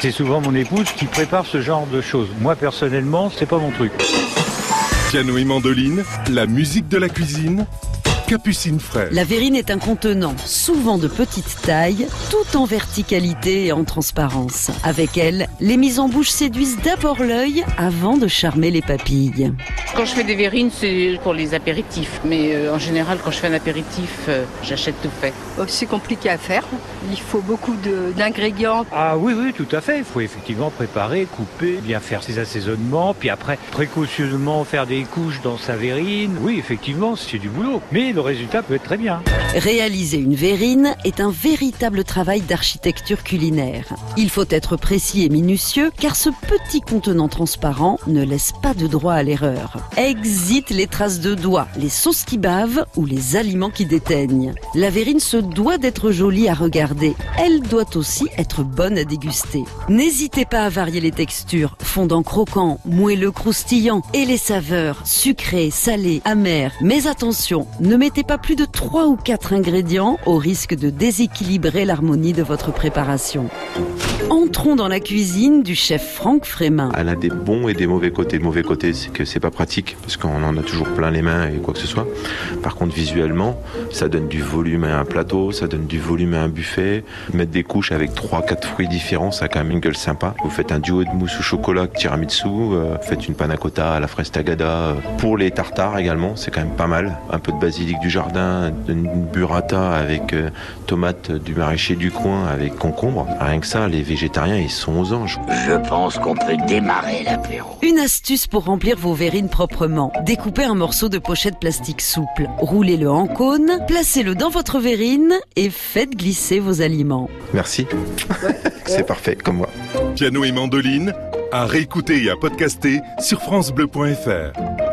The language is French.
C'est souvent mon épouse qui prépare ce genre de choses. Moi personnellement, c'est pas mon truc. Piano et mandoline, la musique de la cuisine, Capucine Frère. La verrine est un contenant, souvent de petite taille, tout en verticalité et en transparence. Avec elle, les mises en bouche séduisent d'abord l'œil avant de charmer les papilles. Quand je fais des verrines, c'est pour les apéritifs. Mais euh, en général, quand je fais un apéritif, euh, j'achète tout fait. Oh, c'est compliqué à faire. Il faut beaucoup de- d'ingrédients. Ah oui, oui, tout à fait. Il faut effectivement préparer, couper, bien faire ses assaisonnements, puis après précautionneusement faire des couches dans sa verrine. Oui, effectivement, c'est du boulot. Mais résultat peut être très bien. Réaliser une verrine est un véritable travail d'architecture culinaire. Il faut être précis et minutieux car ce petit contenant transparent ne laisse pas de droit à l'erreur. Exit les traces de doigts, les sauces qui bavent ou les aliments qui déteignent. La verrine se doit d'être jolie à regarder. Elle doit aussi être bonne à déguster. N'hésitez pas à varier les textures, fondant croquant, moelleux croustillant et les saveurs, sucrées, salées, amères. Mais attention, ne mettez pas plus de 3 ou 4 ingrédients au risque de déséquilibrer l'harmonie de votre préparation. Entrons dans la cuisine du chef Franck Frémin. Elle a des bons et des mauvais côtés. Le mauvais côté, c'est que c'est pas pratique parce qu'on en a toujours plein les mains et quoi que ce soit. Par contre, visuellement, ça donne du volume à un plateau, ça donne du volume à un buffet. Mettre des couches avec trois, quatre fruits différents, ça a quand même une gueule sympa. Vous faites un duo de mousse au chocolat, tiramisu, euh, faites une panna cotta à la fraise tagada. euh, Pour les tartares également, c'est quand même pas mal. Un peu de basilic du jardin, une burrata avec euh, tomates du maraîcher du coin avec concombre. Rien que ça, les végétariens, ils sont aux anges. Je pense qu'on peut démarrer l'apéro. Une astuce pour remplir vos verrines proprement. Découpez un morceau de pochette plastique souple, roulez-le en cône, placez-le dans votre verrine et faites glisser vos aliments. Merci. c'est parfait, comme moi. Piano et mandoline, à réécouter et à podcaster sur FranceBleu.fr.